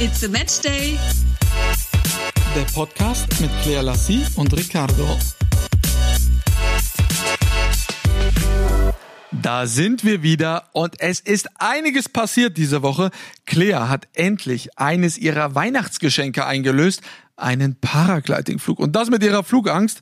It's a Match Day. Der Podcast mit Claire Lassie und Ricardo. Da sind wir wieder und es ist einiges passiert diese Woche. Claire hat endlich eines ihrer Weihnachtsgeschenke eingelöst, einen Paraglidingflug. Und das mit ihrer Flugangst.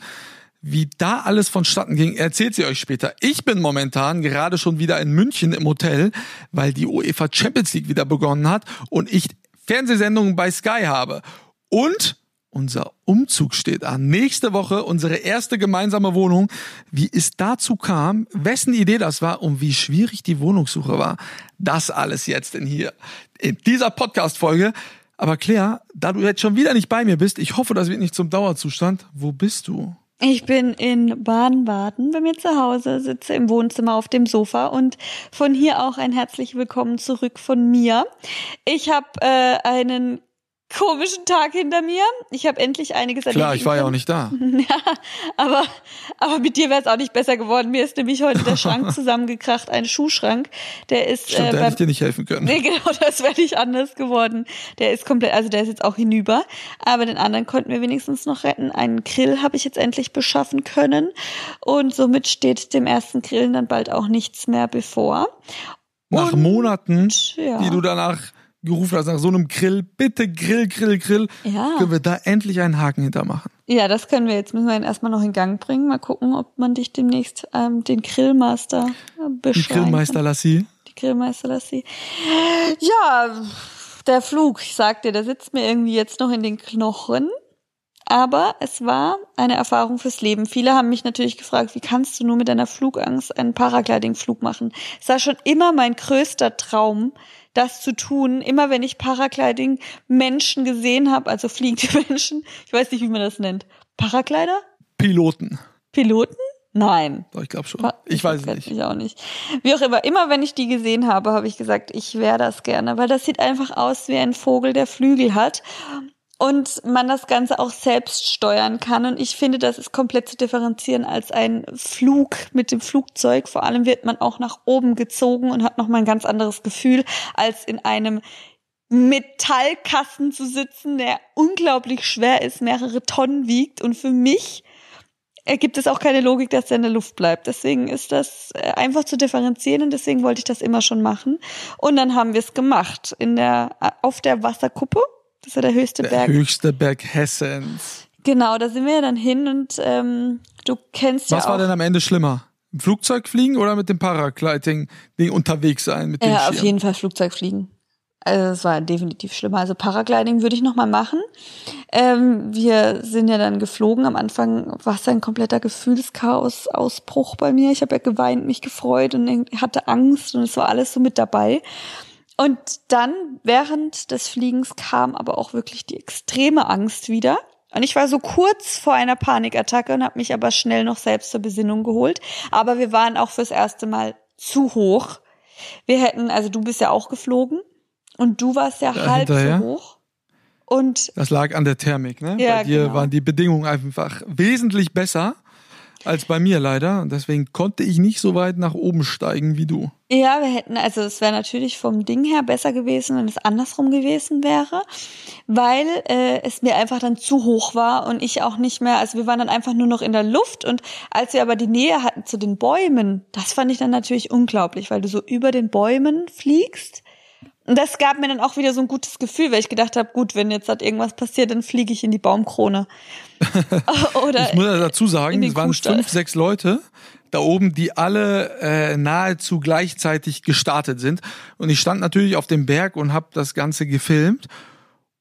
Wie da alles vonstatten ging, erzählt sie euch später. Ich bin momentan gerade schon wieder in München im Hotel, weil die UEFA Champions League wieder begonnen hat und ich Fernsehsendungen bei Sky habe. Und unser Umzug steht an. Nächste Woche unsere erste gemeinsame Wohnung. Wie es dazu kam, wessen Idee das war und wie schwierig die Wohnungssuche war, das alles jetzt in hier, in dieser Podcast-Folge. Aber Claire, da du jetzt schon wieder nicht bei mir bist, ich hoffe, das wird nicht zum Dauerzustand. Wo bist du? Ich bin in Baden-Baden bei mir zu Hause, sitze im Wohnzimmer auf dem Sofa und von hier auch ein herzlich willkommen zurück von mir. Ich habe äh, einen komischen Tag hinter mir. Ich habe endlich einiges erledigt. Klar, ich war ja auch nicht da. ja, aber, aber mit dir wäre es auch nicht besser geworden. Mir ist nämlich heute der Schrank zusammengekracht, ein Schuhschrank. Der ist. Stimmt, äh, da hätte beim- ich dir nicht helfen können. Nee, genau, das wäre nicht anders geworden. Der ist komplett, also der ist jetzt auch hinüber. Aber den anderen konnten wir wenigstens noch retten. Einen Grill habe ich jetzt endlich beschaffen können. Und somit steht dem ersten Grillen dann bald auch nichts mehr bevor. Nach Und, Monaten, ja. die du danach gerufen hast, nach so einem Grill, bitte Grill, Grill, Grill, Ja. können wir da endlich einen Haken hintermachen. Ja, das können wir jetzt, müssen wir ihn erstmal noch in Gang bringen. Mal gucken, ob man dich demnächst ähm, den Grillmaster äh, Die beschreiben Grillmeister. Lassie. Die Grillmeister Lassie. Ja, der Flug, ich sag dir, der sitzt mir irgendwie jetzt noch in den Knochen. Aber es war eine Erfahrung fürs Leben. Viele haben mich natürlich gefragt, wie kannst du nur mit deiner Flugangst einen Paragliding-Flug machen? Es war schon immer mein größter Traum, das zu tun. Immer wenn ich Paragliding-Menschen gesehen habe, also fliegende Menschen, ich weiß nicht, wie man das nennt. Paraglider? Piloten. Piloten? Nein. Doch, ich glaube schon. Ich weiß es nicht. Ich auch nicht. Wie auch immer, immer wenn ich die gesehen habe, habe ich gesagt, ich wäre das gerne, weil das sieht einfach aus wie ein Vogel, der Flügel hat und man das Ganze auch selbst steuern kann. Und ich finde, das ist komplett zu differenzieren als ein Flug mit dem Flugzeug. Vor allem wird man auch nach oben gezogen und hat nochmal ein ganz anderes Gefühl, als in einem Metallkasten zu sitzen, der unglaublich schwer ist, mehrere Tonnen wiegt. Und für mich ergibt es auch keine Logik, dass der in der Luft bleibt. Deswegen ist das äh, einfach zu differenzieren und deswegen wollte ich das immer schon machen. Und dann haben wir es gemacht in der äh, auf der Wasserkuppe. Das ist ja der höchste Der Berg. höchste Berg Hessens. Genau, da sind wir ja dann hin und ähm, du kennst Was ja auch. war denn am Ende schlimmer? Im Flugzeug fliegen oder mit dem Paragliding-Ding unterwegs sein? Mit ja, auf jeden Fall Flugzeug fliegen. Also es war definitiv schlimmer. Also Paragliding würde ich noch mal machen. Ähm, wir sind ja dann geflogen. Am Anfang war es ein kompletter Gefühlschaos-Ausbruch bei mir. Ich habe ja geweint, mich gefreut und hatte Angst und es war alles so mit dabei. Und dann während des Fliegens kam aber auch wirklich die extreme Angst wieder. Und ich war so kurz vor einer Panikattacke und habe mich aber schnell noch selbst zur Besinnung geholt. Aber wir waren auch fürs erste Mal zu hoch. Wir hätten, also du bist ja auch geflogen und du warst ja, halb hinterher. so hoch. Und Das lag an der Thermik, ne? Ja, bei dir genau. waren die Bedingungen einfach wesentlich besser als bei mir leider. Deswegen konnte ich nicht so weit nach oben steigen wie du. ja, wir hätten, also es wäre natürlich vom Ding her besser gewesen, wenn es andersrum gewesen wäre, weil äh, es mir einfach dann zu hoch war und ich auch nicht mehr, also wir waren dann einfach nur noch in der Luft und als wir aber die Nähe hatten zu den Bäumen, das fand ich dann natürlich unglaublich, weil du so über den Bäumen fliegst. Und das gab mir dann auch wieder so ein gutes Gefühl, weil ich gedacht habe, gut, wenn jetzt halt irgendwas passiert, dann fliege ich in die Baumkrone. Oder Ich muss dazu sagen, es waren Kuhstall. fünf, sechs Leute da oben, die alle äh, nahezu gleichzeitig gestartet sind. Und ich stand natürlich auf dem Berg und habe das Ganze gefilmt.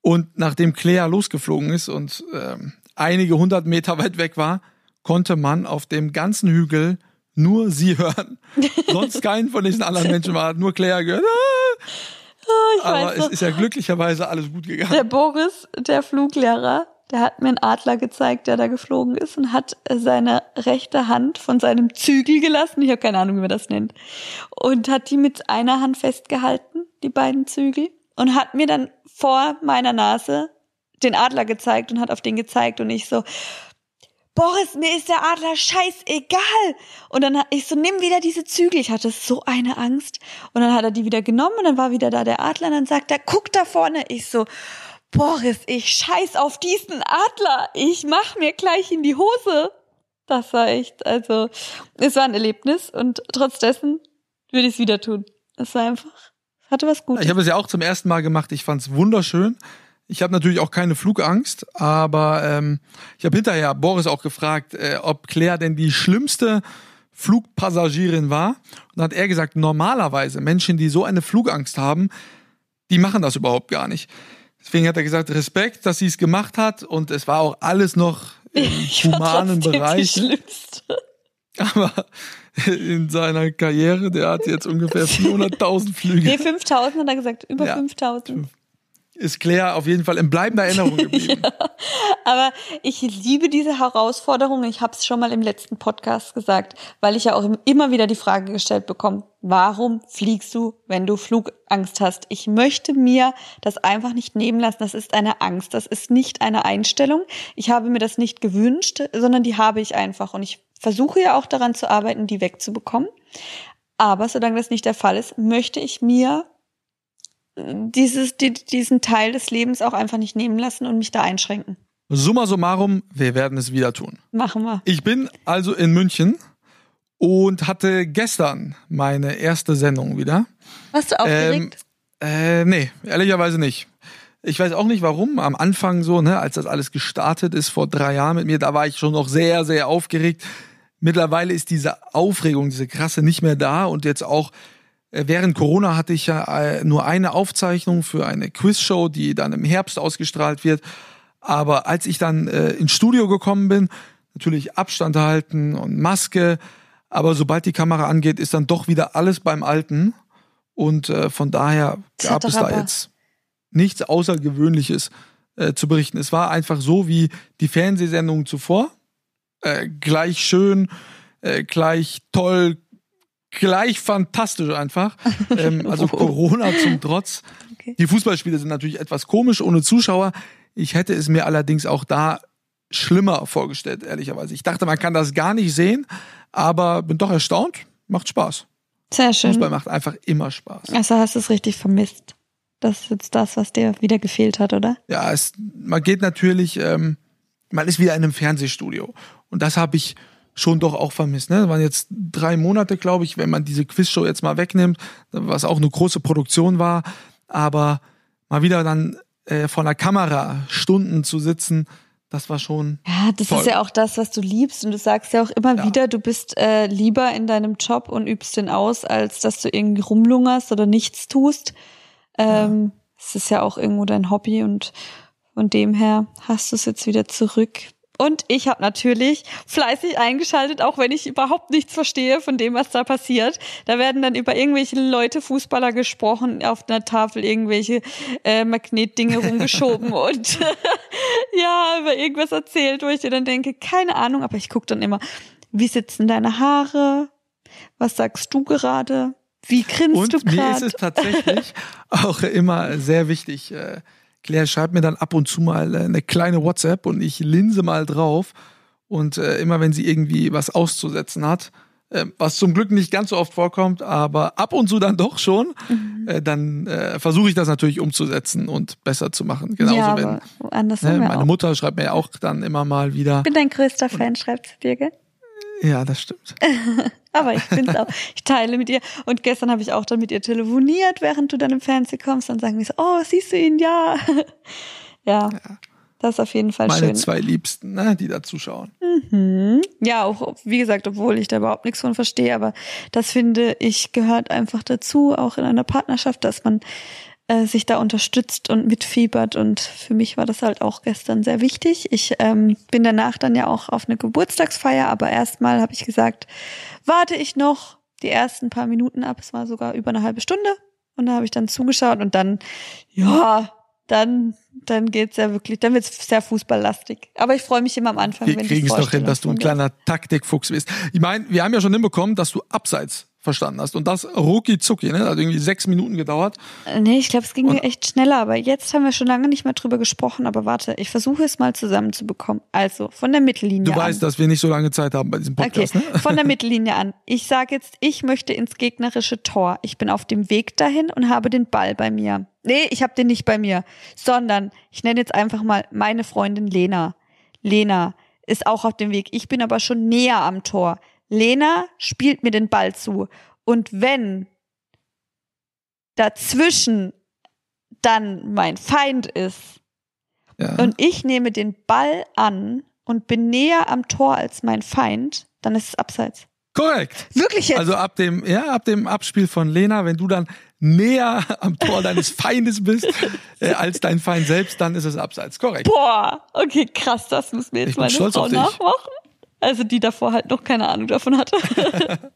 Und nachdem Claire losgeflogen ist und ähm, einige hundert Meter weit weg war, konnte man auf dem ganzen Hügel nur sie hören. Sonst keinen von diesen anderen Menschen war, nur Claire gehört. Ah! ich Aber es ist ja glücklicherweise alles gut gegangen. der Boris, der Fluglehrer, der hat mir einen Adler gezeigt, der da geflogen ist und hat äh, seine rechte Hand von seinem Zügel gelassen. Ich habe keine Ahnung, wie man das nennt. Und hat die mit einer Hand festgehalten, die beiden Zügel. Und hat mir dann vor meiner Nase den Adler gezeigt und hat auf den gezeigt. Und ich so, Boris, mir ist der Adler scheißegal. Und dann ich so, nimm wieder diese Zügel. Ich hatte so eine Angst. Und dann hat er die wieder genommen und dann war wieder da der Adler und dann sagt er, guck da vorne. Ich so, Boris, ich scheiß auf diesen Adler. Ich mach mir gleich in die Hose. Das war echt, also, es war ein Erlebnis und trotz dessen würde ich es wieder tun. Es war einfach, hatte was Gutes. Ich habe es ja auch zum ersten Mal gemacht. Ich fand es wunderschön. Ich habe natürlich auch keine Flugangst, aber ähm, ich habe hinterher Boris auch gefragt, äh, ob Claire denn die schlimmste Flugpassagierin war. Und dann hat er gesagt, normalerweise Menschen, die so eine Flugangst haben, die machen das überhaupt gar nicht. Deswegen hat er gesagt, Respekt, dass sie es gemacht hat und es war auch alles noch im ich humanen Bereich. Die schlimmste. Aber in seiner Karriere, der hat jetzt ungefähr 400.000 Flüge. Nee, 5000 hat er gesagt, über Ja. 5000. Ist Claire auf jeden Fall in bleibender Erinnerung geblieben. Aber ich liebe diese Herausforderung. Ich habe es schon mal im letzten Podcast gesagt, weil ich ja auch immer wieder die Frage gestellt bekomme, warum fliegst du, wenn du Flugangst hast? Ich möchte mir das einfach nicht nehmen lassen. Das ist eine Angst. Das ist nicht eine Einstellung. Ich habe mir das nicht gewünscht, sondern die habe ich einfach. Und ich versuche ja auch daran zu arbeiten, die wegzubekommen. Aber solange das nicht der Fall ist, möchte ich mir dieses, die, diesen Teil des Lebens auch einfach nicht nehmen lassen und mich da einschränken. Summa summarum, wir werden es wieder tun. Machen wir. Ich bin also in München und hatte gestern meine erste Sendung wieder. Warst du aufgeregt? Ähm, äh, nee, ehrlicherweise nicht. Ich weiß auch nicht warum. Am Anfang so, ne, als das alles gestartet ist vor drei Jahren mit mir, da war ich schon noch sehr, sehr aufgeregt. Mittlerweile ist diese Aufregung, diese krasse nicht mehr da und jetzt auch äh, während Corona hatte ich ja äh, nur eine Aufzeichnung für eine Quizshow, die dann im Herbst ausgestrahlt wird. Aber als ich dann äh, ins Studio gekommen bin, natürlich Abstand halten und Maske, aber sobald die Kamera angeht, ist dann doch wieder alles beim Alten. Und äh, von daher gab es da jetzt nichts Außergewöhnliches äh, zu berichten. Es war einfach so wie die Fernsehsendungen zuvor. Äh, gleich schön, äh, gleich toll, gleich fantastisch einfach. Ähm, also Oh. Corona zum Trotz. Okay. Die Fußballspiele sind natürlich etwas komisch ohne Zuschauer. Ich hätte es mir allerdings auch da schlimmer vorgestellt, ehrlicherweise. Ich dachte, man kann das gar nicht sehen, aber bin doch erstaunt. Macht Spaß. Sehr schön. Fußball macht einfach immer Spaß. Also hast du es richtig vermisst. Das ist jetzt das, was dir wieder gefehlt hat, oder? Ja, es, man geht natürlich, ähm, man ist wieder in einem Fernsehstudio. Und das habe ich schon doch auch vermisst. Ne? Das waren jetzt drei Monate, glaube ich, wenn man diese Quizshow jetzt mal wegnimmt, was auch eine große Produktion war. Aber mal wieder dann äh, vor einer Kamera Stunden zu sitzen, das war schon. Ja, das Voll. ist ja auch das, was du liebst. Und du sagst ja auch immer Ja. wieder, du bist äh, lieber in deinem Job und übst den aus, als dass du irgendwie rumlungerst oder nichts tust. Ähm, Es ist ja auch irgendwo dein Hobby und von dem her hast du es jetzt wieder zurück. Und ich habe natürlich fleißig eingeschaltet, auch wenn ich überhaupt nichts verstehe von dem, was da passiert. Da werden dann über irgendwelche Leute, Fußballer gesprochen, auf einer Tafel irgendwelche äh, Magnetdinge rumgeschoben und ja, über irgendwas erzählt, wo ich dir dann denke, keine Ahnung, aber ich gucke dann immer, wie sitzen deine Haare? Was sagst du gerade? Wie grinst Und du mir ist gerade? es tatsächlich auch immer sehr wichtig. Äh, Claire schreibt mir dann ab und zu mal äh, eine kleine WhatsApp und ich linse mal drauf. Und äh, immer wenn sie irgendwie was auszusetzen hat, äh, was zum Glück nicht ganz so oft vorkommt, aber ab und zu dann doch schon, Mhm. äh, dann äh, versuche ich das natürlich umzusetzen und besser zu machen. Genauso ja, wenn ne, meine auch. Mutter schreibt mir auch dann immer mal wieder. Ich bin dein größter Fan, schreibt sie dir, gell? Ja, das stimmt. Aber ich bin's auch. Ich teile mit ihr. Und gestern habe ich auch dann mit ihr telefoniert, während du dann im Fernsehen kommst. Dann sagen wir so, oh, siehst du ihn? Ja. Ja. Das ist auf jeden Fall Meine schön. zwei Liebsten, ne, die da zuschauen. Mhm. Ja, auch, wie gesagt, obwohl ich da überhaupt nichts von verstehe, aber das finde ich gehört einfach dazu, auch in einer Partnerschaft, dass man äh, sich da unterstützt und mitfiebert. Und für mich war das halt auch gestern sehr wichtig. Ich ähm, bin danach dann ja auch auf eine Geburtstagsfeier, aber erstmal habe ich gesagt, warte ich noch die ersten paar Minuten ab. Es war sogar über eine halbe Stunde. Und da habe ich dann zugeschaut und dann, ja, dann, dann geht's ja wirklich, dann wird's sehr fußballlastig. Aber ich freue mich immer am Anfang, Wir wenn kriegen es doch hin, dass du ein kleiner Taktikfuchs bist. Ich meine, wir haben ja schon hinbekommen, dass du abseits verstanden hast. Und das rucki zucki, ne? Also irgendwie sechs Minuten gedauert. Nee, ich glaube, es ging mir echt schneller, aber jetzt haben wir schon lange nicht mehr drüber gesprochen, aber warte, ich versuche es mal zusammenzubekommen. Also, von der Mittellinie Du an. weißt, dass wir nicht so lange Zeit haben bei diesem Podcast, Okay, ne? von der Mittellinie an. Ich sage jetzt, ich möchte ins gegnerische Tor. Ich bin auf dem Weg dahin und habe den Ball bei mir. Nee, ich habe den nicht bei mir, sondern ich nenne jetzt einfach mal meine Freundin Lena. Lena ist auch auf dem Weg. Ich bin aber schon näher am Tor. Lena spielt mir den Ball zu. Und wenn dazwischen dann mein Feind ist, Ja. und ich nehme den Ball an und bin näher am Tor als mein Feind, dann ist es abseits. Korrekt. Wirklich jetzt? Also ab dem, ja, ab dem Abspiel von Lena, wenn du dann näher am Tor deines Feindes bist äh, als dein Feind selbst, dann ist es abseits. Korrekt. Boah, okay, krass, das muss mir jetzt Ich meine Frau nachmachen. Also die davor halt noch keine Ahnung davon hatte.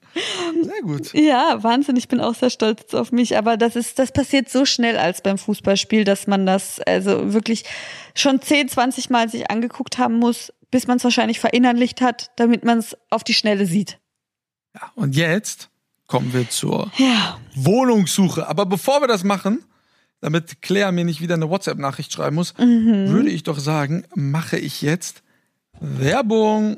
Sehr gut. ja, Wahnsinn, ich bin auch sehr stolz auf mich. Aber das ist, das passiert so schnell als beim Fußballspiel, dass man das also wirklich schon 10, 20 Mal sich angeguckt haben muss, bis man es wahrscheinlich verinnerlicht hat, damit man es auf die Schnelle sieht. Ja, und jetzt kommen wir zur Ja. Wohnungssuche. Aber bevor wir das machen, damit Claire mir nicht wieder eine WhatsApp-Nachricht schreiben muss, Mhm. würde ich doch sagen, mache ich jetzt Werbung.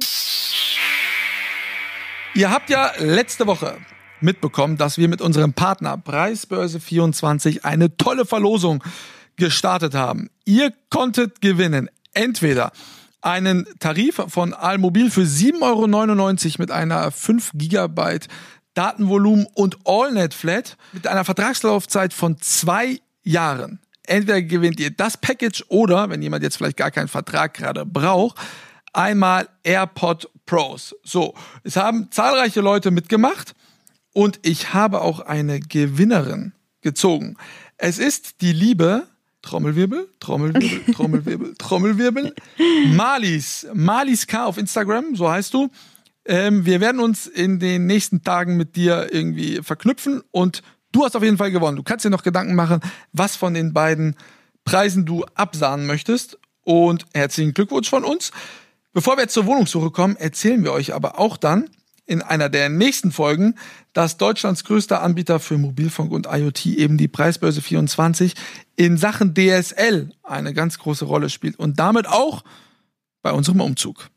Ihr habt ja letzte Woche mitbekommen, dass wir mit unserem Partner Preisbörse24 eine tolle Verlosung gestartet haben. Ihr konntet gewinnen entweder einen Tarif von Almobil für 7,99 Euro mit einer 5 Gigabyte Datenvolumen und AllNet Flat mit einer Vertragslaufzeit von zwei Jahren. Entweder gewinnt ihr das Package oder, wenn jemand jetzt vielleicht gar keinen Vertrag gerade braucht, einmal AirPod Pros. So, es haben zahlreiche Leute mitgemacht und ich habe auch eine Gewinnerin gezogen. Es ist die liebe Trommelwirbel, Trommelwirbel, Trommelwirbel, Trommelwirbel, Malis, Malis K auf Instagram, so heißt du. Ähm, wir werden uns in den nächsten Tagen mit dir irgendwie verknüpfen und du hast auf jeden Fall gewonnen. Du kannst dir noch Gedanken machen, was von den beiden Preisen du absahnen möchtest. Und herzlichen Glückwunsch von uns. Bevor wir jetzt zur Wohnungssuche kommen, erzählen wir euch aber auch dann in einer der nächsten Folgen, dass Deutschlands größter Anbieter für Mobilfunk und IoT eben die Preisbörse 24 in Sachen DSL eine ganz große Rolle spielt und damit auch bei unserem Umzug.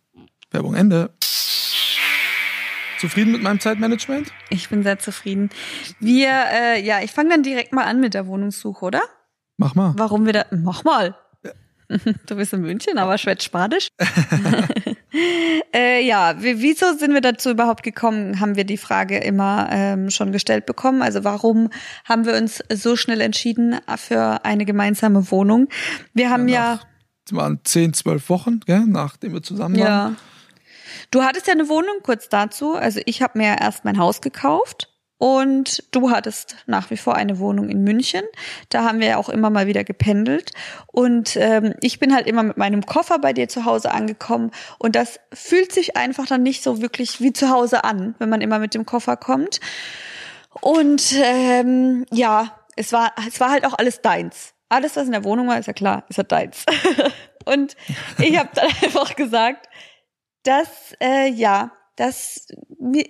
Werbung Ende. Zufrieden mit meinem Zeitmanagement? Ich bin sehr zufrieden. Wir, äh, ja, ich fange dann direkt mal an mit der Wohnungssuche, oder? Mach mal. Warum wir da. Mach mal. Du bist in München, aber schwätzt Spanisch. äh, ja, wie- wieso sind wir dazu überhaupt gekommen, haben wir die Frage immer ähm, schon gestellt bekommen. Also warum haben wir uns so schnell entschieden für eine gemeinsame Wohnung? Wir haben ja, Es waren 10, 12 Wochen, gell, nachdem wir zusammen waren. ja. Du hattest ja eine Wohnung, kurz dazu. Also ich habe mir erst mein Haus gekauft. Und du hattest nach wie vor eine Wohnung in München. Da haben wir ja auch immer mal wieder gependelt. Und ähm, ich bin halt immer mit meinem Koffer bei dir zu Hause angekommen. Und das fühlt sich einfach dann nicht so wirklich wie zu Hause an, wenn man immer mit dem Koffer kommt. Und ähm, ja, es war, es war halt auch alles deins. Alles, was in der Wohnung war, ist ja klar, ist ja deins. Und ich habe dann einfach gesagt, dass äh, ja, dass,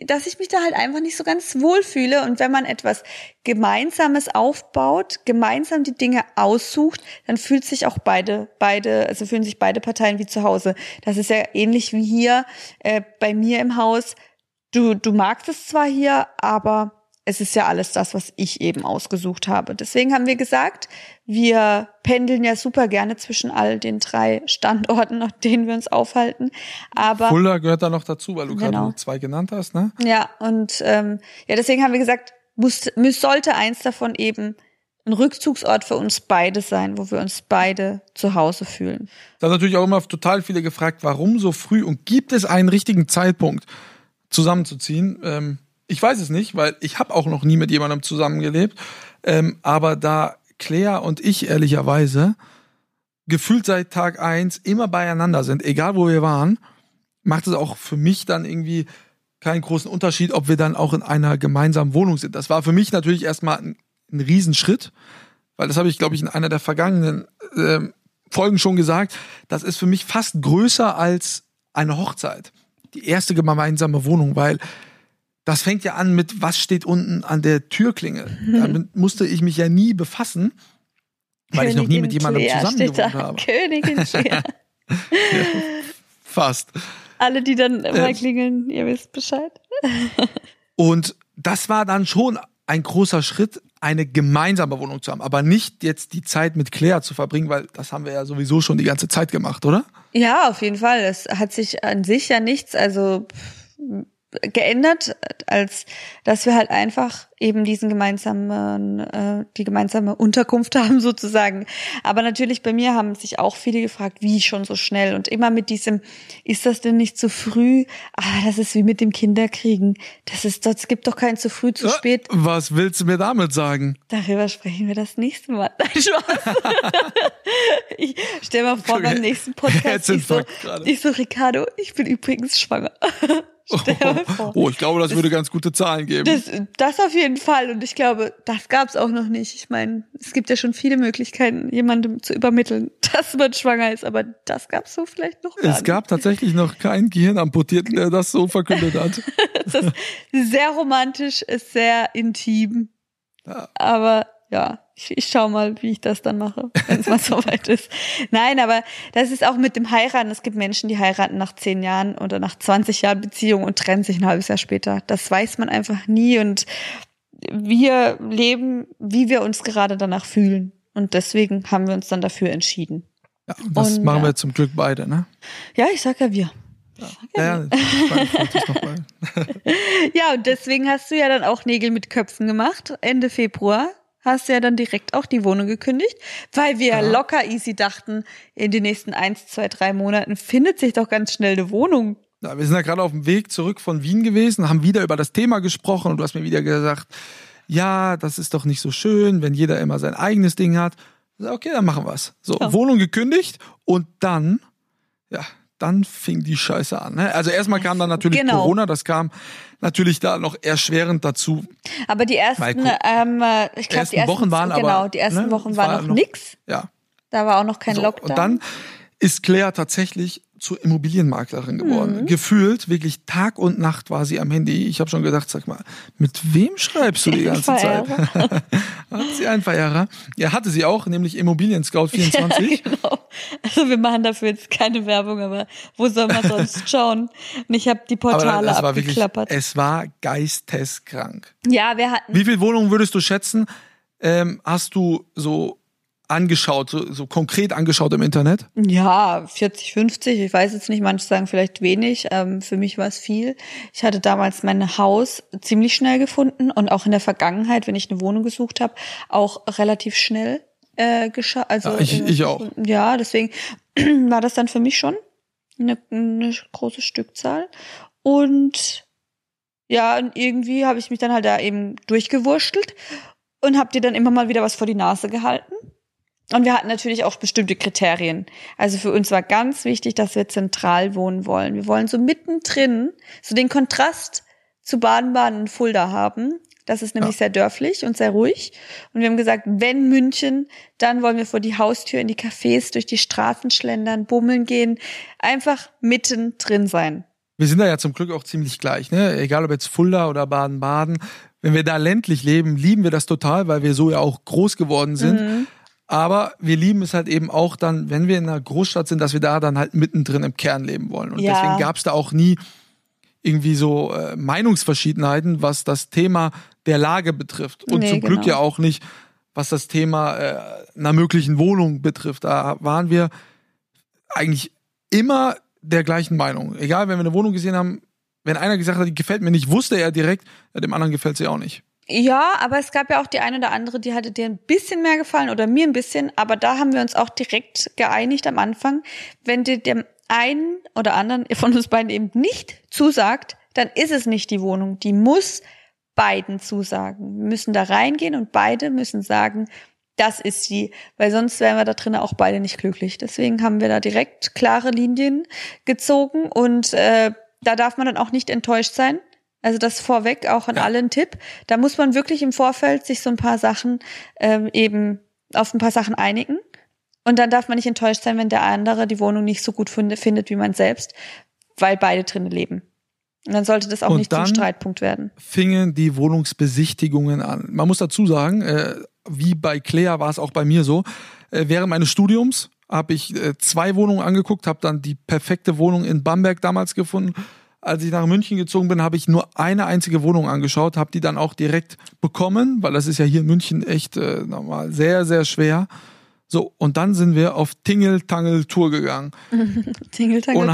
dass ich mich da halt einfach nicht so ganz wohlfühle. Und wenn man etwas Gemeinsames aufbaut, gemeinsam die Dinge aussucht, dann fühlt sich auch beide, beide, also fühlen sich beide Parteien wie zu Hause. Das ist ja ähnlich wie hier äh, bei mir im Haus. Du, du magst es zwar hier, aber es ist ja alles das, was ich eben ausgesucht habe. Deswegen haben wir gesagt, wir pendeln ja super gerne zwischen all den drei Standorten, auf denen wir uns aufhalten. Aber Fulda gehört da noch dazu, weil du Genau. gerade zwei genannt hast, ne? ja, und ähm, ja, deswegen haben wir gesagt, muss, muss, sollte eins davon eben ein Rückzugsort für uns beide sein, wo wir uns beide zu Hause fühlen. Da haben natürlich auch immer total viele gefragt, warum so früh und gibt es einen richtigen Zeitpunkt zusammenzuziehen? Ähm, ich weiß es nicht, weil ich habe auch noch nie mit jemandem zusammengelebt. Ähm, aber da Claire und ich ehrlicherweise gefühlt seit Tag eins immer beieinander sind, egal wo wir waren, macht es auch für mich dann irgendwie keinen großen Unterschied, ob wir dann auch in einer gemeinsamen Wohnung sind. Das war für mich natürlich erstmal ein, ein Riesenschritt, weil das habe ich, glaube ich, in einer der vergangenen ähm, Folgen schon gesagt. Das ist für mich fast größer als eine Hochzeit. Die erste gemeinsame Wohnung, weil das fängt ja an mit, was steht unten an der Türklingel. Damit musste ich mich ja nie befassen, weil ich noch nie mit jemandem zusammen gewohnt habe. Königin Claire. Fast. Alle, die dann mal Ähm. klingeln, ihr wisst Bescheid. Und das war dann schon ein großer Schritt, eine gemeinsame Wohnung zu haben, aber nicht jetzt die Zeit mit Claire zu verbringen, weil das haben wir ja sowieso schon die ganze Zeit gemacht, oder? Ja, auf jeden Fall. Es hat sich an sich ja nichts, also geändert, als dass wir halt einfach eben diesen gemeinsamen, äh, die gemeinsame Unterkunft haben sozusagen. Aber natürlich bei mir haben sich auch viele gefragt, wie schon so schnell und immer mit diesem, ist das denn nicht zu früh? Ah, das ist wie mit dem Kinderkriegen. Das ist, das gibt doch kein zu früh, zu spät. Was willst du mir damit sagen? Darüber sprechen wir das nächste Mal. Nein, Spaß. stell mal vor, beim nächsten Podcast, ich so, ich so, Ricardo, ich bin übrigens schwanger. stell mal vor. Oh, ich glaube, das würde ganz gute Zahlen geben. Das, das auf jeden Fall. Und ich glaube, das gab's auch noch nicht. Ich meine, es gibt ja schon viele Möglichkeiten, jemandem zu übermitteln, dass man schwanger ist. Aber das gab's so vielleicht noch gar es gab tatsächlich noch keinen Gehirnamputierten, der das so verkündet hat. nicht. Das ist sehr romantisch, ist sehr intim. Ja. Aber ja, ich, ich schau mal, wie ich das dann mache, wenn es mal soweit ist. Nein, aber das ist auch mit dem Heiraten. Es gibt Menschen, die heiraten nach zehn Jahren oder nach 20 Jahren Beziehung und trennen sich ein halbes Jahr später. Das weiß man einfach nie und wir leben, wie wir uns gerade danach fühlen. Und deswegen haben wir uns dann dafür entschieden. Ja, und das Und, machen wir ja. zum Glück beide, ne? Ja, ich sag ja wir. Ja, ja, mal. Ja, und deswegen hast du ja dann auch Nägel mit Köpfen gemacht. Ende Februar hast du ja dann direkt auch die Wohnung gekündigt, weil wir Ja. locker easy dachten, in den nächsten eins, zwei, drei Monaten findet sich doch ganz schnell eine Wohnung. Ja, wir sind ja gerade auf dem Weg zurück von Wien gewesen, haben wieder über das Thema gesprochen und du hast mir wieder gesagt, ja, das ist doch nicht so schön, wenn jeder immer sein eigenes Ding hat. Okay, dann machen wir's. So, Ja. Wohnung gekündigt und dann, ja, dann fing die Scheiße an. Ne? Also erstmal kam dann natürlich Genau. Corona, das kam natürlich da noch erschwerend dazu. Aber die ersten, ähm, äh, ich glaube, die ersten Wochen waren genau, aber, die ersten ne, Wochen es war war noch, noch- nix. Ja. Da war auch noch kein So, Lockdown. und dann ist Claire tatsächlich zur Immobilienmaklerin geworden. Mhm. Gefühlt, wirklich Tag und Nacht war sie am Handy. Ich habe schon gedacht, sag mal, mit wem schreibst du die ganze Zeit? Hat sie einen Verehrer? Ja, hatte sie auch, nämlich Immobilien Scout 24. Ja, genau. Also wir machen dafür jetzt keine Werbung, aber wo soll man sonst schauen? Und ich habe die Aber Portale das war wirklich, abgeklappert. es war geisteskrank. ja, wir hatten Wie viele Wohnungen würdest du schätzen, ähm, hast du so angeschaut, so, so konkret angeschaut im Internet? Ja, 40, 50, ich weiß jetzt nicht, manche sagen vielleicht wenig, ähm, für mich war es viel. Ich hatte damals mein Haus ziemlich schnell gefunden und auch in der Vergangenheit, wenn ich eine Wohnung gesucht habe, auch relativ schnell äh, geschaut. Also, Ja, ich- äh, ich auch. Ja, deswegen war das dann für mich schon eine, eine große Stückzahl. Und ja, und irgendwie habe ich mich dann halt da eben durchgewurschtelt und habe dir dann immer mal wieder was vor die Nase gehalten. Und wir hatten natürlich auch bestimmte Kriterien. Also für uns war ganz wichtig, dass wir zentral wohnen wollen. Wir wollen so mittendrin so den Kontrast zu Baden-Baden und Fulda haben. Das ist nämlich Ja. sehr dörflich und sehr ruhig. Und wir haben gesagt, wenn München, dann wollen wir vor die Haustür in die Cafés, durch die Straßen schlendern, bummeln gehen, einfach mittendrin sein. Wir sind da ja zum Glück auch ziemlich gleich, ne? Egal ob jetzt Fulda oder Baden-Baden. Wenn wir da ländlich leben, lieben wir das total, weil wir so ja auch groß geworden sind. Mhm. Aber wir lieben es halt eben auch dann, wenn wir in einer Großstadt sind, dass wir da dann halt mittendrin im Kern leben wollen. Und Ja. deswegen gab es da auch nie irgendwie so äh, Meinungsverschiedenheiten, was das Thema der Lage betrifft. Und Nee, zum Glück genau. ja auch nicht, was das Thema äh, einer möglichen Wohnung betrifft. Da waren wir eigentlich immer der gleichen Meinung. Egal, wenn wir eine Wohnung gesehen haben, wenn einer gesagt hat, die gefällt mir nicht, wusste er direkt, ja, dem anderen gefällt sie auch nicht. Ja, aber es gab ja auch die eine oder andere, die hatte dir ein bisschen mehr gefallen oder mir ein bisschen, aber da haben wir uns auch direkt geeinigt am Anfang, wenn dir dem einen oder anderen von uns beiden eben nicht zusagt, dann ist es nicht die Wohnung. Die muss beiden zusagen. Wir müssen da reingehen und beide müssen sagen, das ist sie, weil sonst wären wir da drinnen auch beide nicht glücklich. Deswegen haben wir da direkt klare Linien gezogen und äh, da darf man dann auch nicht enttäuscht sein. Also das vorweg auch an Ja. alle ein Tipp. Da muss man wirklich im Vorfeld sich so ein paar Sachen ähm, eben auf ein paar Sachen einigen. Und dann darf man nicht enttäuscht sein, wenn der andere die Wohnung nicht so gut finde, findet wie man selbst, weil beide drinnen leben. Und dann sollte das auch Und nicht zum Streitpunkt werden. fingen die Wohnungsbesichtigungen an. Man muss dazu sagen, äh, wie bei Claire war es auch bei mir so. Äh, während meines Studiums habe ich äh, zwei Wohnungen angeguckt, habe dann die perfekte Wohnung in Bamberg damals gefunden. Als ich nach München gezogen bin, habe ich nur eine einzige Wohnung angeschaut, habe die dann auch direkt bekommen, weil das ist ja hier in München echt äh, nochmal sehr, sehr schwer. So, und dann sind wir auf Tingle-Tangel-Tour gegangen.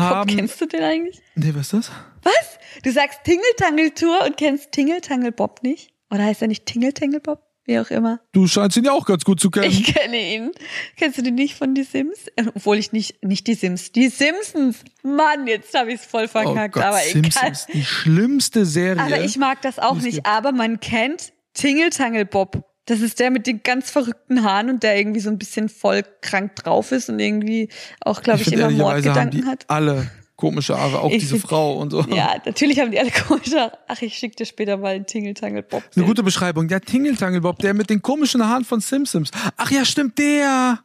Haben- kennst du den eigentlich? Nee, was ist das? Was? Du sagst Tingeltangel Tour und kennst Tingeltangel Bob nicht? Oder heißt er nicht Tingeltangel Bob? Wie auch immer. Du scheinst ihn ja auch ganz gut zu kennen. Ich kenne ihn. Kennst du den nicht von Die Sims? Äh, Obwohl ich nicht, nicht die Sims, die Simpsons. Mann, jetzt habe ich es voll verkackt, oh Gott, aber egal. Simpsons, die schlimmste Serie. Aber ich mag das auch nicht. gibt. Aber man kennt Tingeltangel Bob. Das ist der mit den ganz verrückten Haaren und der irgendwie so ein bisschen voll krank drauf ist und irgendwie auch, glaube ich, finde, immer Mordgedanken hat. alle komische Haare, auch Ich diese Frau und so. Ja, natürlich haben die alle komische Haare. Ach, ich schick dir später mal einen Tingeltangel Bob. Eine gute Beschreibung. Der Tingeltangelbob, der mit den komischen Haaren von Simpsons. Ach ja, stimmt, der.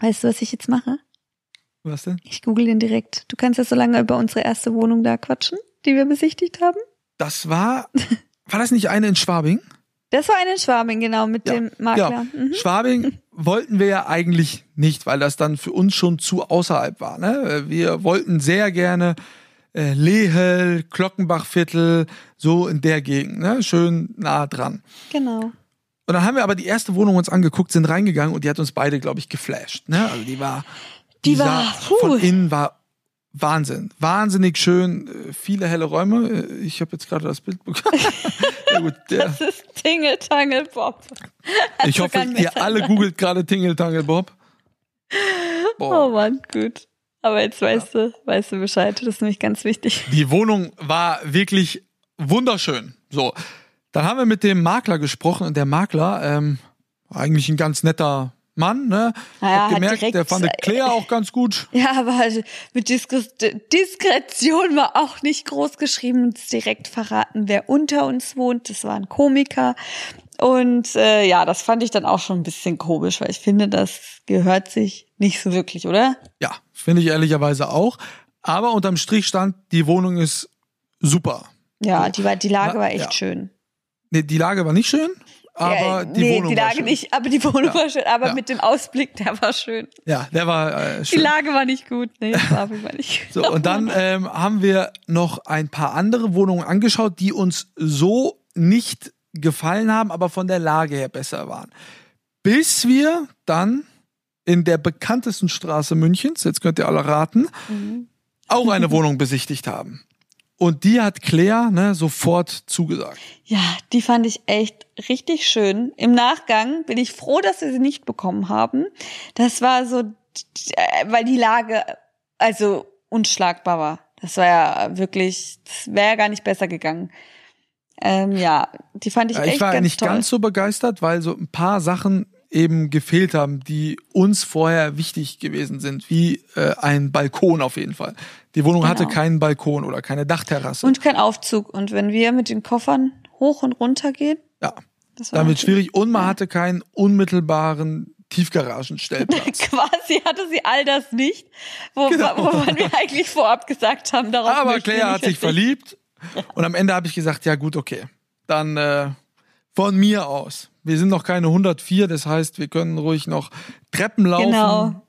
Weißt du, was ich jetzt mache? Was denn? Ich google den direkt. Du kannst ja so lange über unsere erste Wohnung da quatschen, die wir besichtigt haben. Das war, war das nicht eine in Schwabing? Das war eine in Schwabing, genau, mit Ja, dem Makler. Ja. Mhm. Schwabing wollten wir ja eigentlich nicht, weil das dann für uns schon zu außerhalb war. Ne? Wir wollten sehr gerne äh, Lehel, Glockenbachviertel, so in der Gegend, ne? schön nah dran. Genau. Und dann haben wir aber die erste Wohnung uns angeguckt, sind reingegangen und die hat uns beide, glaube ich, geflasht. Ne? Also die war, Die sah war, puh. von innen war Wahnsinn, wahnsinnig schön, äh, viele helle Räume. Äh, Ich habe jetzt gerade das Bild bekommen. ja gut, Das ist Tingeltangel Bob. ich hoffe, ihr alle googelt gerade Tingeltangel Bob. Oh. Mann, gut. Aber jetzt weißt du, weißt du Bescheid. Das ist nämlich ganz wichtig. Die Wohnung war wirklich wunderschön. So, dann haben wir mit dem Makler gesprochen und der Makler, ähm, war eigentlich ein ganz netter Mann, ne? Naja, gemerkt, direkt- der fand Claire auch ganz gut. Ja, aber halt mit Diskre Diskretion war auch nicht groß geschrieben und direkt verraten, wer unter uns wohnt. Das war ein Komiker. Und äh, ja, das fand ich dann auch schon ein bisschen komisch, weil ich finde, das gehört sich nicht so wirklich, oder? Ja, finde ich ehrlicherweise auch. Aber unterm Strich stand, die Wohnung ist super. Ja, die, war, die Lage war echt ja. schön. Nee, die Lage war nicht schön, aber ja, die nee, Wohnung die war Lage schön. nicht, aber die Wohnung Ja. war schön. Aber Ja. mit dem Ausblick, der war schön. Ja, der war äh, Die schön. Lage war nicht gut. Nee, die Lage war nicht gut. So, und dann ähm, haben wir noch ein paar andere Wohnungen angeschaut, die uns so nicht gefallen haben, aber von der Lage her besser waren. Bis wir dann in der bekanntesten Straße Münchens, jetzt könnt ihr alle raten, Mhm. auch eine Wohnung besichtigt haben. Und die hat Claire ne, sofort zugesagt. Ja, die fand ich echt richtig schön. Im Nachgang bin ich froh, dass wir sie nicht bekommen haben. Das war so, äh, weil die Lage also unschlagbar war. Das war ja wirklich, das wäre ja gar nicht besser gegangen. Ähm, ja, die fand ich Ja, echt ich war ganz nicht toll. ganz so begeistert, weil so ein paar Sachen eben gefehlt haben, die uns vorher wichtig gewesen sind, wie äh, ein Balkon auf jeden Fall. Die Wohnung Genau. hatte keinen Balkon oder keine Dachterrasse. und kein Aufzug. Und wenn wir mit den Koffern hoch und runter gehen, ja, das war dann wird schwierig. Und man hatte keinen unmittelbaren Tiefgaragenstellplatz. Quasi hatte sie all das nicht, wo, Genau. wovon wir eigentlich vorab gesagt haben, darauf Aber Claire hat sich verliebt und am Ende habe ich gesagt, ja gut, okay. Dann äh, von mir aus. Wir sind noch keine 104, das heißt, wir können ruhig noch Treppen laufen. Genau.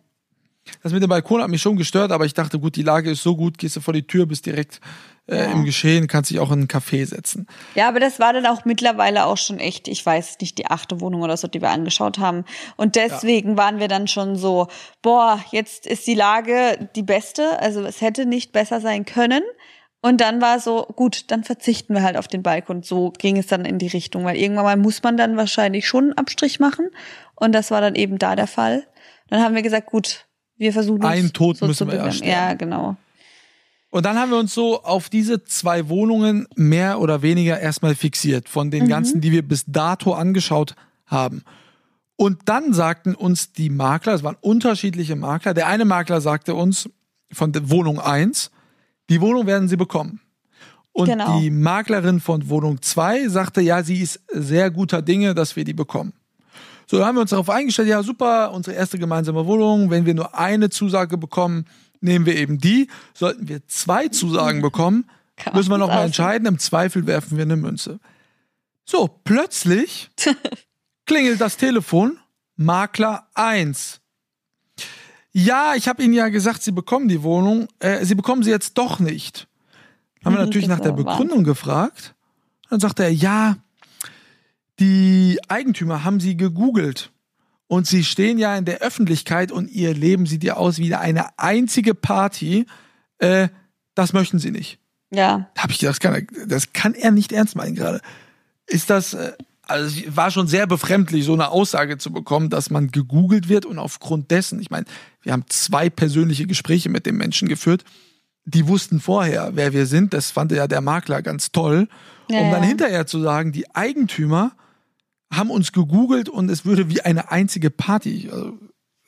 Das mit dem Balkon hat mich schon gestört, aber ich dachte, gut, die Lage ist so gut, gehst du vor die Tür, bist direkt äh, Ja. im Geschehen, kannst dich auch in einen Café setzen. Ja, aber das war dann auch mittlerweile auch schon echt, ich weiß nicht, die achte Wohnung oder so, die wir angeschaut haben. Und deswegen waren wir dann schon so, boah, jetzt ist die Lage die beste, also es hätte nicht besser sein können. Und dann war so, gut, dann verzichten wir halt auf den Balkon. So ging es dann in die Richtung, weil irgendwann mal muss man dann wahrscheinlich schon einen Abstrich machen. Und das war dann eben da der Fall. Dann haben wir gesagt, gut, wir versuchen Einen Tod so müssen zu wir sterben. Ja, genau. Und dann haben wir uns so auf diese zwei Wohnungen mehr oder weniger erstmal fixiert, von den ganzen, die wir bis dato angeschaut haben. Und dann sagten uns die Makler, es waren unterschiedliche Makler, der eine Makler sagte uns von der Wohnung 1, die Wohnung werden sie bekommen. Und Genau. die Maklerin von Wohnung 2 sagte, ja, sie ist sehr guter Dinge, dass wir die bekommen. So, haben wir uns darauf eingestellt, ja super, unsere erste gemeinsame Wohnung, wenn wir nur eine Zusage bekommen, nehmen wir eben die. Sollten wir zwei Zusagen bekommen, Kann Müssen wir man noch mal aussehen. entscheiden. Im Zweifel werfen wir eine Münze. So, plötzlich klingelt das Telefon. Makler 1. Ja, ich habe Ihnen ja gesagt, Sie bekommen die Wohnung. Äh, Sie bekommen sie jetzt doch nicht. Haben wir Mhm, natürlich nach der Begründung gefragt. Dann sagte er, ja, die Eigentümer haben Sie gegoogelt. Und Sie stehen ja in der Öffentlichkeit und Ihr Leben sieht ja aus wie eine einzige Party. Äh, das möchten Sie nicht. Ja, Da habe ich gedacht, das kann, er, das kann er nicht ernst meinen gerade. Ist das, äh, also es war schon sehr befremdlich, so eine Aussage zu bekommen, dass man gegoogelt wird und aufgrund dessen, ich meine, wir haben zwei persönliche Gespräche mit dem Menschen geführt, die wussten vorher, wer wir sind, das fand ja der Makler ganz toll. Ja, um dann ja. hinterher zu sagen, die Eigentümer haben uns gegoogelt und es würde wie eine einzige Party. Also,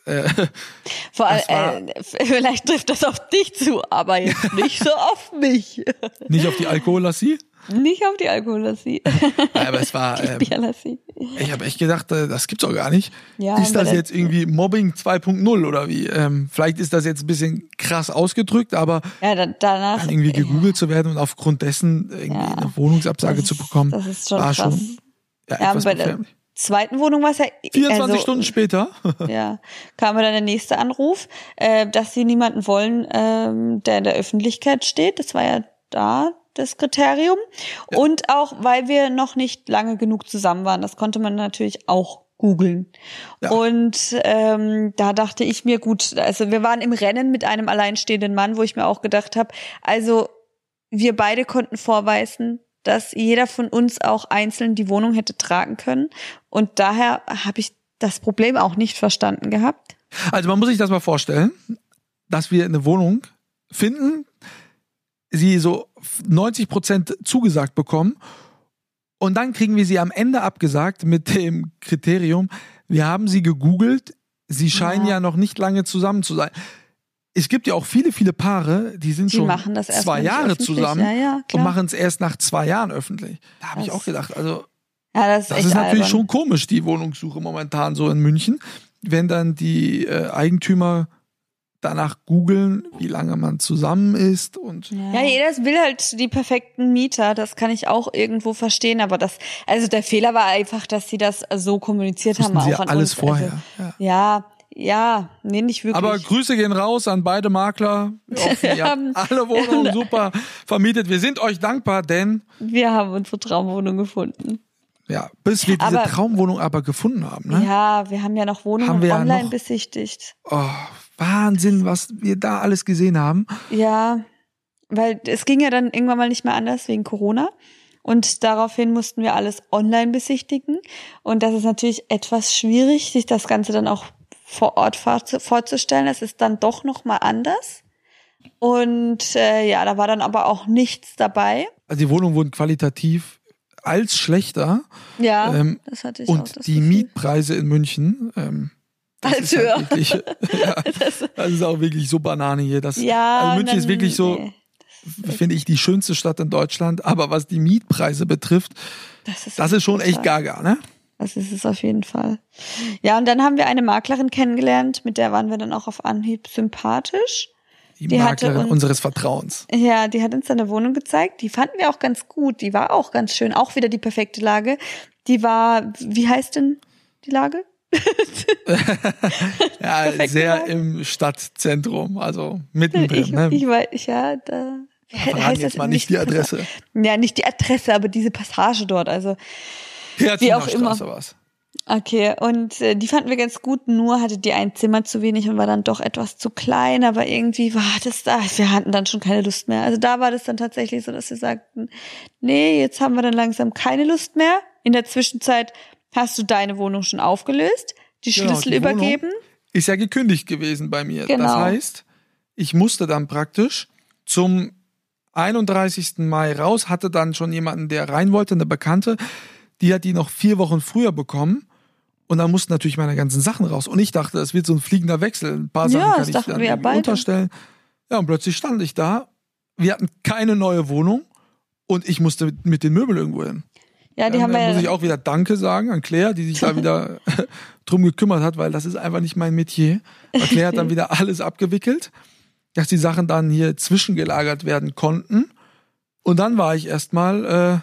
äh, vor allem, äh, vielleicht trifft das auf dich zu, aber jetzt nicht so auf mich. nicht auf die Alkoholassie, nicht auf die Alkoholassie. aber es war, ähm. Ich habe echt gedacht, äh, das gibt's doch gar nicht. Ja, ist das jetzt irgendwie Mobbing 2.0 oder wie? Ähm, vielleicht ist das jetzt ein bisschen krass ausgedrückt, aber Ja, da, danach. dann irgendwie gegoogelt zu werden und aufgrund dessen irgendwie Ja. eine Wohnungsabsage Das zu ist- bekommen, das ist schon war krass. schon ja, Ja, bei der zweiten Wohnung war es ja. 24 also, Stunden später. Ja, kam dann der nächste Anruf, äh, dass sie niemanden wollen, ähm, der in der Öffentlichkeit steht. Das war ja da das Kriterium. Und auch, weil wir noch nicht lange genug zusammen waren. Das konnte man natürlich auch googeln. Ja. Und ähm, da dachte ich mir, gut, also wir waren im Rennen mit einem alleinstehenden Mann, wo ich mir auch gedacht habe, also wir beide konnten vorweisen, dass jeder von uns auch einzeln die Wohnung hätte tragen können. Und daher habe ich das Problem auch nicht verstanden gehabt. Also man muss sich das mal vorstellen, dass wir eine Wohnung finden, sie so 90 Prozent zugesagt bekommen und dann kriegen wir sie am Ende abgesagt mit dem Kriterium, wir haben sie gegoogelt, sie scheinen ja, Ja. noch nicht lange zusammen zu sein. Es gibt ja auch viele, viele Paare, die sind Die schon machen das erst zwei Jahre zusammen Ja, ja, und machen es erst nach zwei Jahren öffentlich. Da habe ich auch gedacht, also Ja, das ist, das ist natürlich albern. schon komisch, die Wohnungssuche momentan so in München, wenn dann die äh, Eigentümer danach googeln, wie lange man zusammen ist und Ja, jeder will halt die perfekten Mieter, das kann ich auch irgendwo verstehen, aber das, also der Fehler war einfach, dass sie das so kommuniziert wussten haben, sie auch ja an alles uns. vorher. Also, ja. ja, ja, nee, nicht wirklich. Aber Grüße gehen raus an beide Makler. Ihr habt haben- alle Wohnungen super vermietet. Wir sind euch dankbar, denn wir haben unsere Traumwohnung gefunden. ja, bis wir diese Aber- Traumwohnung aber gefunden haben, ne? Ja, wir haben ja noch Wohnungen wir ja online noch- besichtigt. Oh, Wahnsinn, was wir da alles gesehen haben. Ja, weil es ging ja dann irgendwann mal nicht mehr anders wegen Corona. Und daraufhin mussten wir alles online besichtigen. Und das ist natürlich etwas schwierig, sich das Ganze dann auch vor Ort vorzu- vorzustellen. Es ist dann doch noch mal anders. Und äh, ja, da war dann aber auch nichts dabei. Also die Wohnungen wurden qualitativ als schlechter Ja, Ähm, das hatte ich auch. und die Gefühl. Mietpreise in München ähm, das Als ist halt höher. wirklich, ja, das ist auch wirklich so Banane hier. Das, Ja, also und München ist dann- wirklich so, nee, finde ich, die schönste Stadt in Deutschland. Aber was die Mietpreise betrifft, das ist, das ist schon echt gaga, ne? Das ist es auf jeden Fall. Ja, und dann haben wir eine Maklerin kennengelernt, mit der waren wir dann auch auf Anhieb sympathisch. Die, Die Maklerin uns- unseres Vertrauens. Ja, die hat uns dann eine Wohnung gezeigt. Die fanden wir auch ganz gut. Die war auch ganz schön. Auch wieder die perfekte Lage. Die war, wie heißt denn die Lage? Ja, Perfekte sehr Lage. im Stadtzentrum, also mittendrin. Ich, ne? ich weiß, ja, da. Verraten jetzt mal nicht die Adresse. Ja, nicht die Adresse, aber diese Passage dort. Also, Herzogener wie auch immer. War's. okay. Und äh, die fanden wir ganz gut. Nur hatte die ein Zimmer zu wenig und war dann doch etwas zu klein. Aber irgendwie war das da. Wir hatten dann schon keine Lust mehr. Also da war das dann tatsächlich so, dass wir sagten, nee, jetzt haben wir dann langsam keine Lust mehr. In der Zwischenzeit hast du deine Wohnung schon aufgelöst, die Genau, Schlüssel die Wohnung übergeben. Ist ja gekündigt gewesen bei mir. Das Genau. heißt, ich musste dann praktisch zum 31. Mai raus, hatte dann schon jemanden, der rein wollte, eine Bekannte, die hat die noch vier Wochen früher bekommen. Und dann mussten natürlich meine ganzen Sachen raus. Und ich dachte, es wird so ein fliegender Wechsel. Ein paar Ja, Sachen kann das ich dann wir ja unterstellen. Ja, und plötzlich stand ich da. Wir hatten keine neue Wohnung und ich musste mit, den Möbeln irgendwo hin. Ja, die Dann haben wir muss ich ja. auch wieder Danke sagen an Claire, die sich da wieder drum gekümmert hat, weil das ist einfach nicht mein Metier. Weil Claire hat dann wieder alles abgewickelt, dass die Sachen dann hier zwischengelagert werden konnten. Und dann war ich erstmal, äh,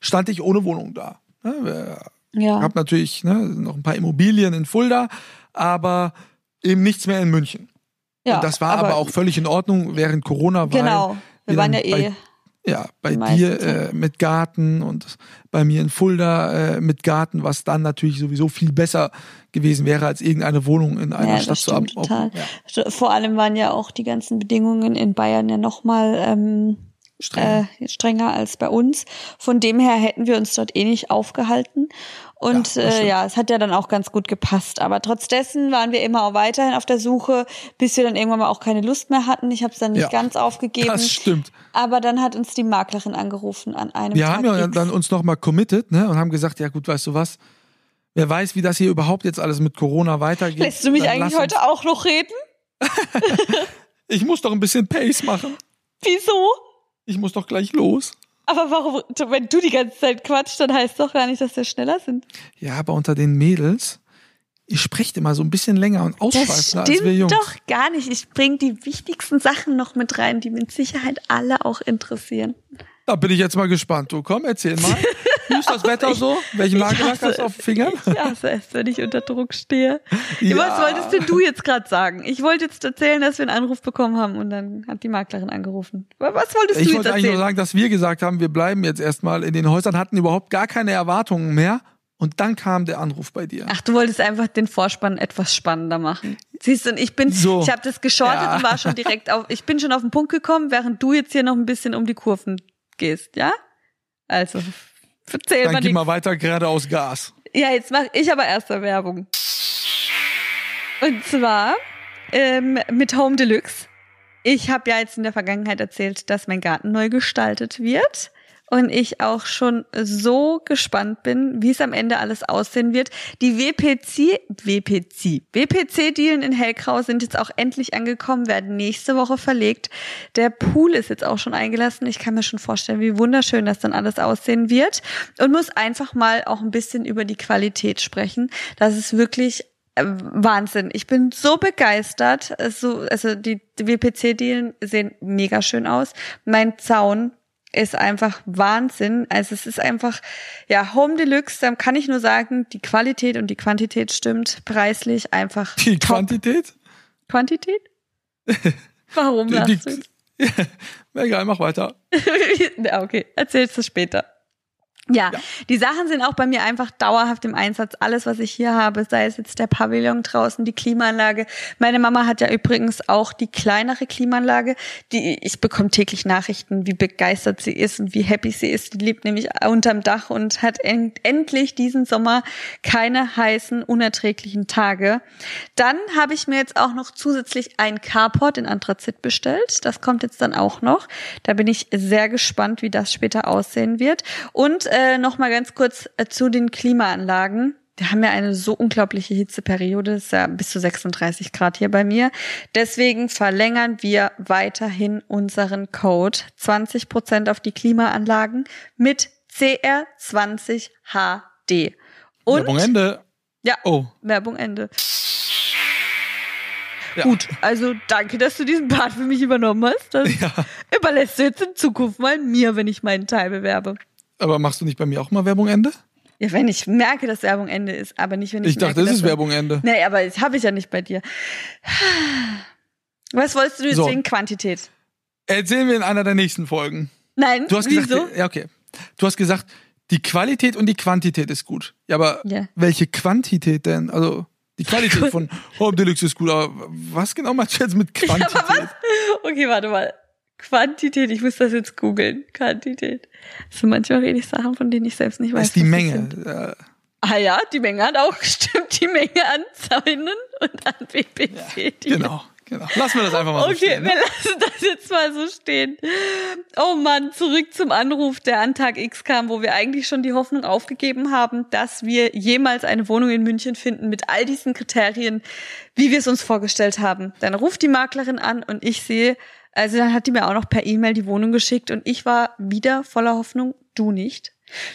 stand ich ohne Wohnung da. Ne? Ja. Ich habe natürlich ne, noch ein paar Immobilien in Fulda, aber eben nichts mehr in München. ja und das war aber, auch völlig in Ordnung während Corona, weil Genau. Wir waren ja eh. bei- ja, bei dir äh, mit Garten und bei mir in Fulda äh, mit Garten, was dann natürlich sowieso viel besser gewesen wäre, als irgendeine Wohnung in einer Ja, Stadt zu haben. total. Ja, Vor allem waren ja auch die ganzen Bedingungen in Bayern ja nochmal ähm, streng. äh, strenger als bei uns. Von dem her hätten wir uns dort eh nicht aufgehalten. Und Ja, äh, ja, es hat ja dann auch ganz gut gepasst. Aber trotz dessen waren wir immer auch weiterhin auf der Suche, bis wir dann irgendwann mal auch keine Lust mehr hatten. Ich habe es dann nicht Ja, ganz aufgegeben. das stimmt. Aber dann hat uns die Maklerin angerufen an einem Wir Tag haben ja X. dann uns nochmal committed ne, und haben gesagt, ja gut, weißt du was, wer weiß, wie das hier überhaupt jetzt alles mit Corona weitergeht. Lässt du mich eigentlich heute auch noch reden? Ich muss doch ein bisschen Pace machen. Wieso? Ich muss doch gleich los. Aber warum, wenn du die ganze Zeit quatschst, dann heißt doch gar nicht, dass wir schneller sind. Ja, aber unter den Mädels, ihr sprecht immer so ein bisschen länger und ausschweifender als wir Jungs. doch gar nicht. Ich bringe die wichtigsten Sachen noch mit rein, die mit Sicherheit alle auch interessieren. Da bin ich jetzt mal gespannt. Du komm, erzähl mal. Wie ist das Wetter so? Welchen Nagellack hast du auf den Fingern? Ich hasse es, wenn ich unter Druck stehe. Ja. Was wolltest denn du jetzt gerade sagen? Ich wollte jetzt erzählen, dass wir einen Anruf bekommen haben und dann hat die Maklerin angerufen. Was wolltest Ich du jetzt wollte eigentlich nur erzählen? sagen, dass wir gesagt haben, wir bleiben jetzt erstmal in den Häusern, hatten überhaupt gar keine Erwartungen mehr. Und dann kam der Anruf bei dir. Ach, du wolltest einfach den Vorspann etwas spannender machen. Siehst du, und ich bin, So. ich habe das geschortet Ja. und war schon direkt auf, ich bin schon auf den Punkt gekommen, während du jetzt hier noch ein bisschen um die Kurven gehst, ja? Also, erzähl Dann mal nix. mal weiter geradeaus Gas. Ja, jetzt mache ich aber erst mal Werbung. Und zwar ähm, mit Home Deluxe. Ich habe ja jetzt in der Vergangenheit erzählt, dass mein Garten neu gestaltet wird. Und ich auch schon so gespannt bin, wie es am Ende alles aussehen wird. Die WPC, WPC, WPC-Dealen in Hellgrau sind jetzt auch endlich angekommen, werden nächste Woche verlegt. Der Pool ist jetzt auch schon eingelassen. Ich kann mir schon vorstellen, wie wunderschön das dann alles aussehen wird. Und muss einfach mal auch ein bisschen über die Qualität sprechen. Das ist wirklich äh, Wahnsinn. Ich bin so begeistert. So, also die, die WPC-Dealen sehen mega schön aus. Mein Zaun ist einfach Wahnsinn. Also es ist einfach, ja, Home Deluxe, da kann ich nur sagen, die Qualität und die Quantität stimmt. Preislich einfach Die top. Quantität? Quantität? Warum Die, die, egal, mach weiter. ja, okay, erzählst du später. Ja, Ja. die Sachen sind auch bei mir einfach dauerhaft im Einsatz. Alles, was ich hier habe, sei es jetzt der Pavillon draußen, die Klimaanlage. Meine Mama hat ja übrigens auch die kleinere Klimaanlage. Die, ich bekomme täglich Nachrichten, wie begeistert sie ist und wie happy sie ist. Die lebt nämlich unterm Dach und hat en endlich diesen Sommer keine heißen, unerträglichen Tage. Dann habe ich mir jetzt auch noch zusätzlich ein Carport in Anthrazit bestellt. Das kommt jetzt dann auch noch. Da bin ich sehr gespannt, wie das später aussehen wird. Und äh, noch mal ganz kurz äh, zu den Klimaanlagen. Wir haben ja eine so unglaubliche Hitzeperiode, das ist ja bis zu 36 Grad hier bei mir. Deswegen verlängern wir weiterhin unseren Code 20 Prozent auf die Klimaanlagen mit CR20HD. Und Werbung Ende. ja, Oh. Werbung Ende. Ja. Gut, also danke, dass du diesen Part für mich übernommen hast. Das Ja. überlässt du jetzt in Zukunft mal mir, wenn ich meinen Teil bewerbe. Aber machst du nicht bei mir auch mal Werbung Ende? Ja, wenn ich merke, dass Werbung Ende ist, aber nicht, wenn ich, Ich dachte, merke, das ist Werbung Ende. Nee, aber das habe ich ja nicht bei dir. Was wolltest du jetzt So. wegen Quantität? Erzählen wir in einer der nächsten Folgen. Nein, Du hast wieso? gesagt, ja, okay. Du hast gesagt, die Qualität und die Quantität ist gut. Ja, aber Ja. welche Quantität denn? Also, die Qualität von Home Deluxe ist gut, aber was genau meinst du jetzt mit Quantität? Okay, warte mal. Quantität, ich muss das jetzt googeln. Quantität. Sind manchmal rede ich Sachen, von denen ich selbst nicht weiß. Das ist die Menge. Ah ja, die Menge hat auch gestimmt. Die Menge an Zäunen und an BPC. die genau, genau. Lassen wir das einfach mal so Okay, stehen. wir Ne? lassen das jetzt mal so stehen. Oh Mann, zurück zum Anruf, der an Tag X kam, wo wir eigentlich schon die Hoffnung aufgegeben haben, dass wir jemals eine Wohnung in München finden mit all diesen Kriterien, wie wir es uns vorgestellt haben. Dann ruft die Maklerin an und ich sehe, also dann hat die mir auch noch per E-Mail die Wohnung geschickt und ich war wieder voller Hoffnung, du nicht.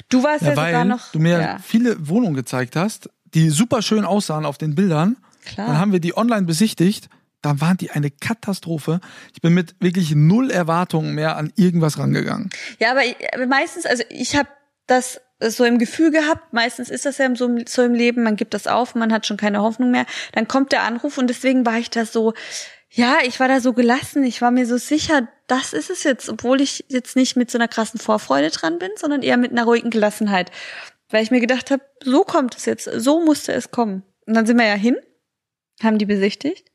Du warst ja, Ja, sogar weil noch. du mir ja, viele Wohnungen gezeigt hast, die super schön aussahen auf den Bildern. Klar. Dann haben wir die online besichtigt. da waren die eine Katastrophe. Ich bin mit wirklich null Erwartungen mehr an irgendwas rangegangen. Ja, aber, aber meistens, also ich habe das so im Gefühl gehabt, meistens ist das ja so, so im Leben, man gibt das auf, man hat schon keine Hoffnung mehr, dann kommt der Anruf und deswegen war ich da so, ja, ich war da so gelassen, ich war mir so sicher, das ist es jetzt, obwohl ich jetzt nicht mit so einer krassen Vorfreude dran bin, sondern eher mit einer ruhigen Gelassenheit, weil ich mir gedacht habe, so kommt es jetzt, so musste es kommen. Und dann sind wir ja hin, haben die besichtigt,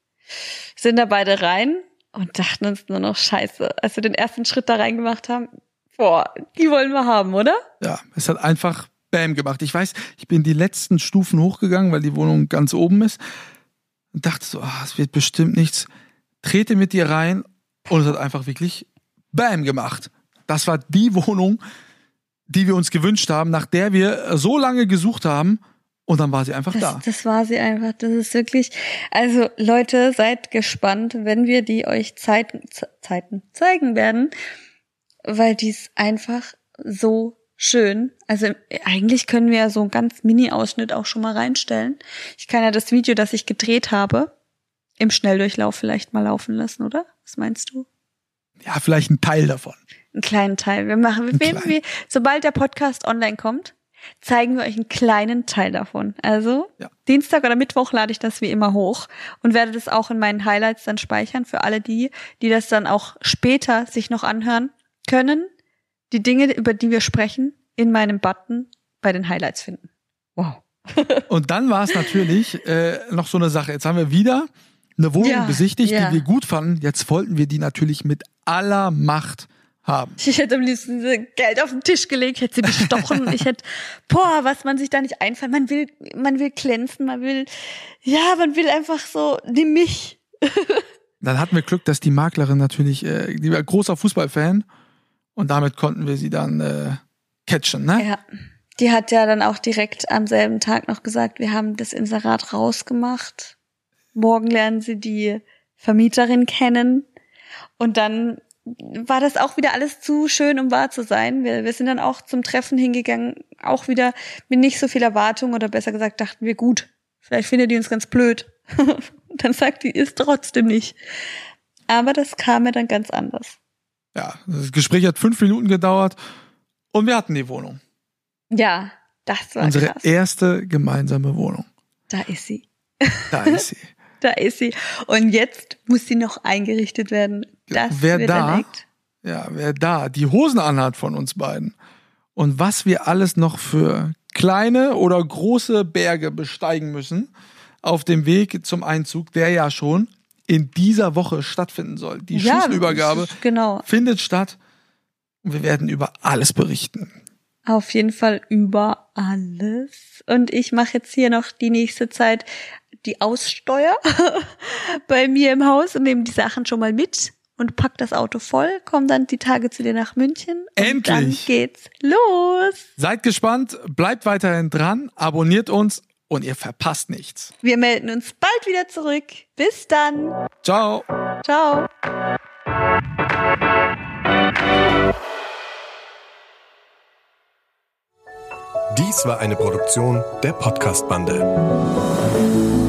sind da beide rein und dachten uns nur noch Scheiße, als wir den ersten Schritt da reingemacht haben, boah, die wollen wir haben, oder? Ja, es hat einfach Bam gemacht. Ich weiß, ich bin die letzten Stufen hochgegangen, weil die Wohnung ganz oben ist und dachte so, ah, es wird bestimmt nichts. Trete mit dir rein und es hat einfach wirklich Bam gemacht. Das war die Wohnung, die wir uns gewünscht haben, nach der wir so lange gesucht haben. Und dann war sie einfach das, da. Das war sie einfach. Das ist wirklich. Also Leute, seid gespannt, wenn wir die euch Zeiten, Zeiten zeigen werden, weil die ist einfach so schön. Also eigentlich können wir ja so einen ganz Mini-Ausschnitt auch schon mal reinstellen. Ich kann ja das Video, das ich gedreht habe, im Schnelldurchlauf vielleicht mal laufen lassen, oder? Was meinst du? Ja, vielleicht ein Teil davon. Einen kleinen Teil. Wir machen, wir, wir, sobald der Podcast online kommt, zeigen wir euch einen kleinen Teil davon. Also ja. Dienstag oder Mittwoch lade ich das wie immer hoch und werde das auch in meinen Highlights dann speichern für alle die, die das dann auch später sich noch anhören können. Die Dinge, über die wir sprechen, in meinem Button bei den Highlights finden. Wow. und dann war es natürlich äh, noch so eine Sache. Jetzt haben wir wieder eine Wohnung ja, besichtigt, ja. die wir gut fanden. Jetzt wollten wir die natürlich mit aller Macht haben. Ich hätte am liebsten Geld auf den Tisch gelegt, hätte sie bestochen. ich hätte, boah, was man sich da nicht einfällt. Man will, man will glänzen, man will, ja, man will einfach so, nimm mich. Dann hatten wir Glück, dass die Maklerin natürlich, äh, die war großer Fußballfan und damit konnten wir sie dann äh, catchen, ne? Ja. Die hat ja dann auch direkt am selben Tag noch gesagt, wir haben das Inserat rausgemacht. Morgen lernen sie die Vermieterin kennen. Und dann war das auch wieder alles zu schön, um wahr zu sein. Wir, wir sind dann auch zum Treffen hingegangen, auch wieder mit nicht so viel Erwartung oder besser gesagt dachten wir, gut, vielleicht findet die uns ganz blöd. dann sagt die, ist trotzdem nicht. Aber das kam mir dann ganz anders. Ja, das Gespräch hat fünf Minuten gedauert und wir hatten die Wohnung. Ja, das war Unsere krass. erste gemeinsame Wohnung. Da ist sie. Da ist sie. da ist sie. Und jetzt muss sie noch eingerichtet werden. Das wer wird da, erlegt. ja, wer da die Hosen anhat von uns beiden und was wir alles noch für kleine oder große Berge besteigen müssen auf dem Weg zum Einzug, der ja schon in dieser Woche stattfinden soll. Die Ja, Schlüsselübergabe genau. findet statt und wir werden über alles berichten. Auf jeden Fall über alles. Und ich mache jetzt hier noch die nächste Zeit die Aussteuer bei mir im Haus und nehme die Sachen schon mal mit und pack das Auto voll, komm dann die Tage zu dir nach München. Und Endlich. dann geht's los. Seid gespannt, bleibt weiterhin dran, abonniert uns und ihr verpasst nichts. Wir melden uns bald wieder zurück. Bis dann. Ciao. Ciao. Dies war eine Produktion der Podcast-Bande.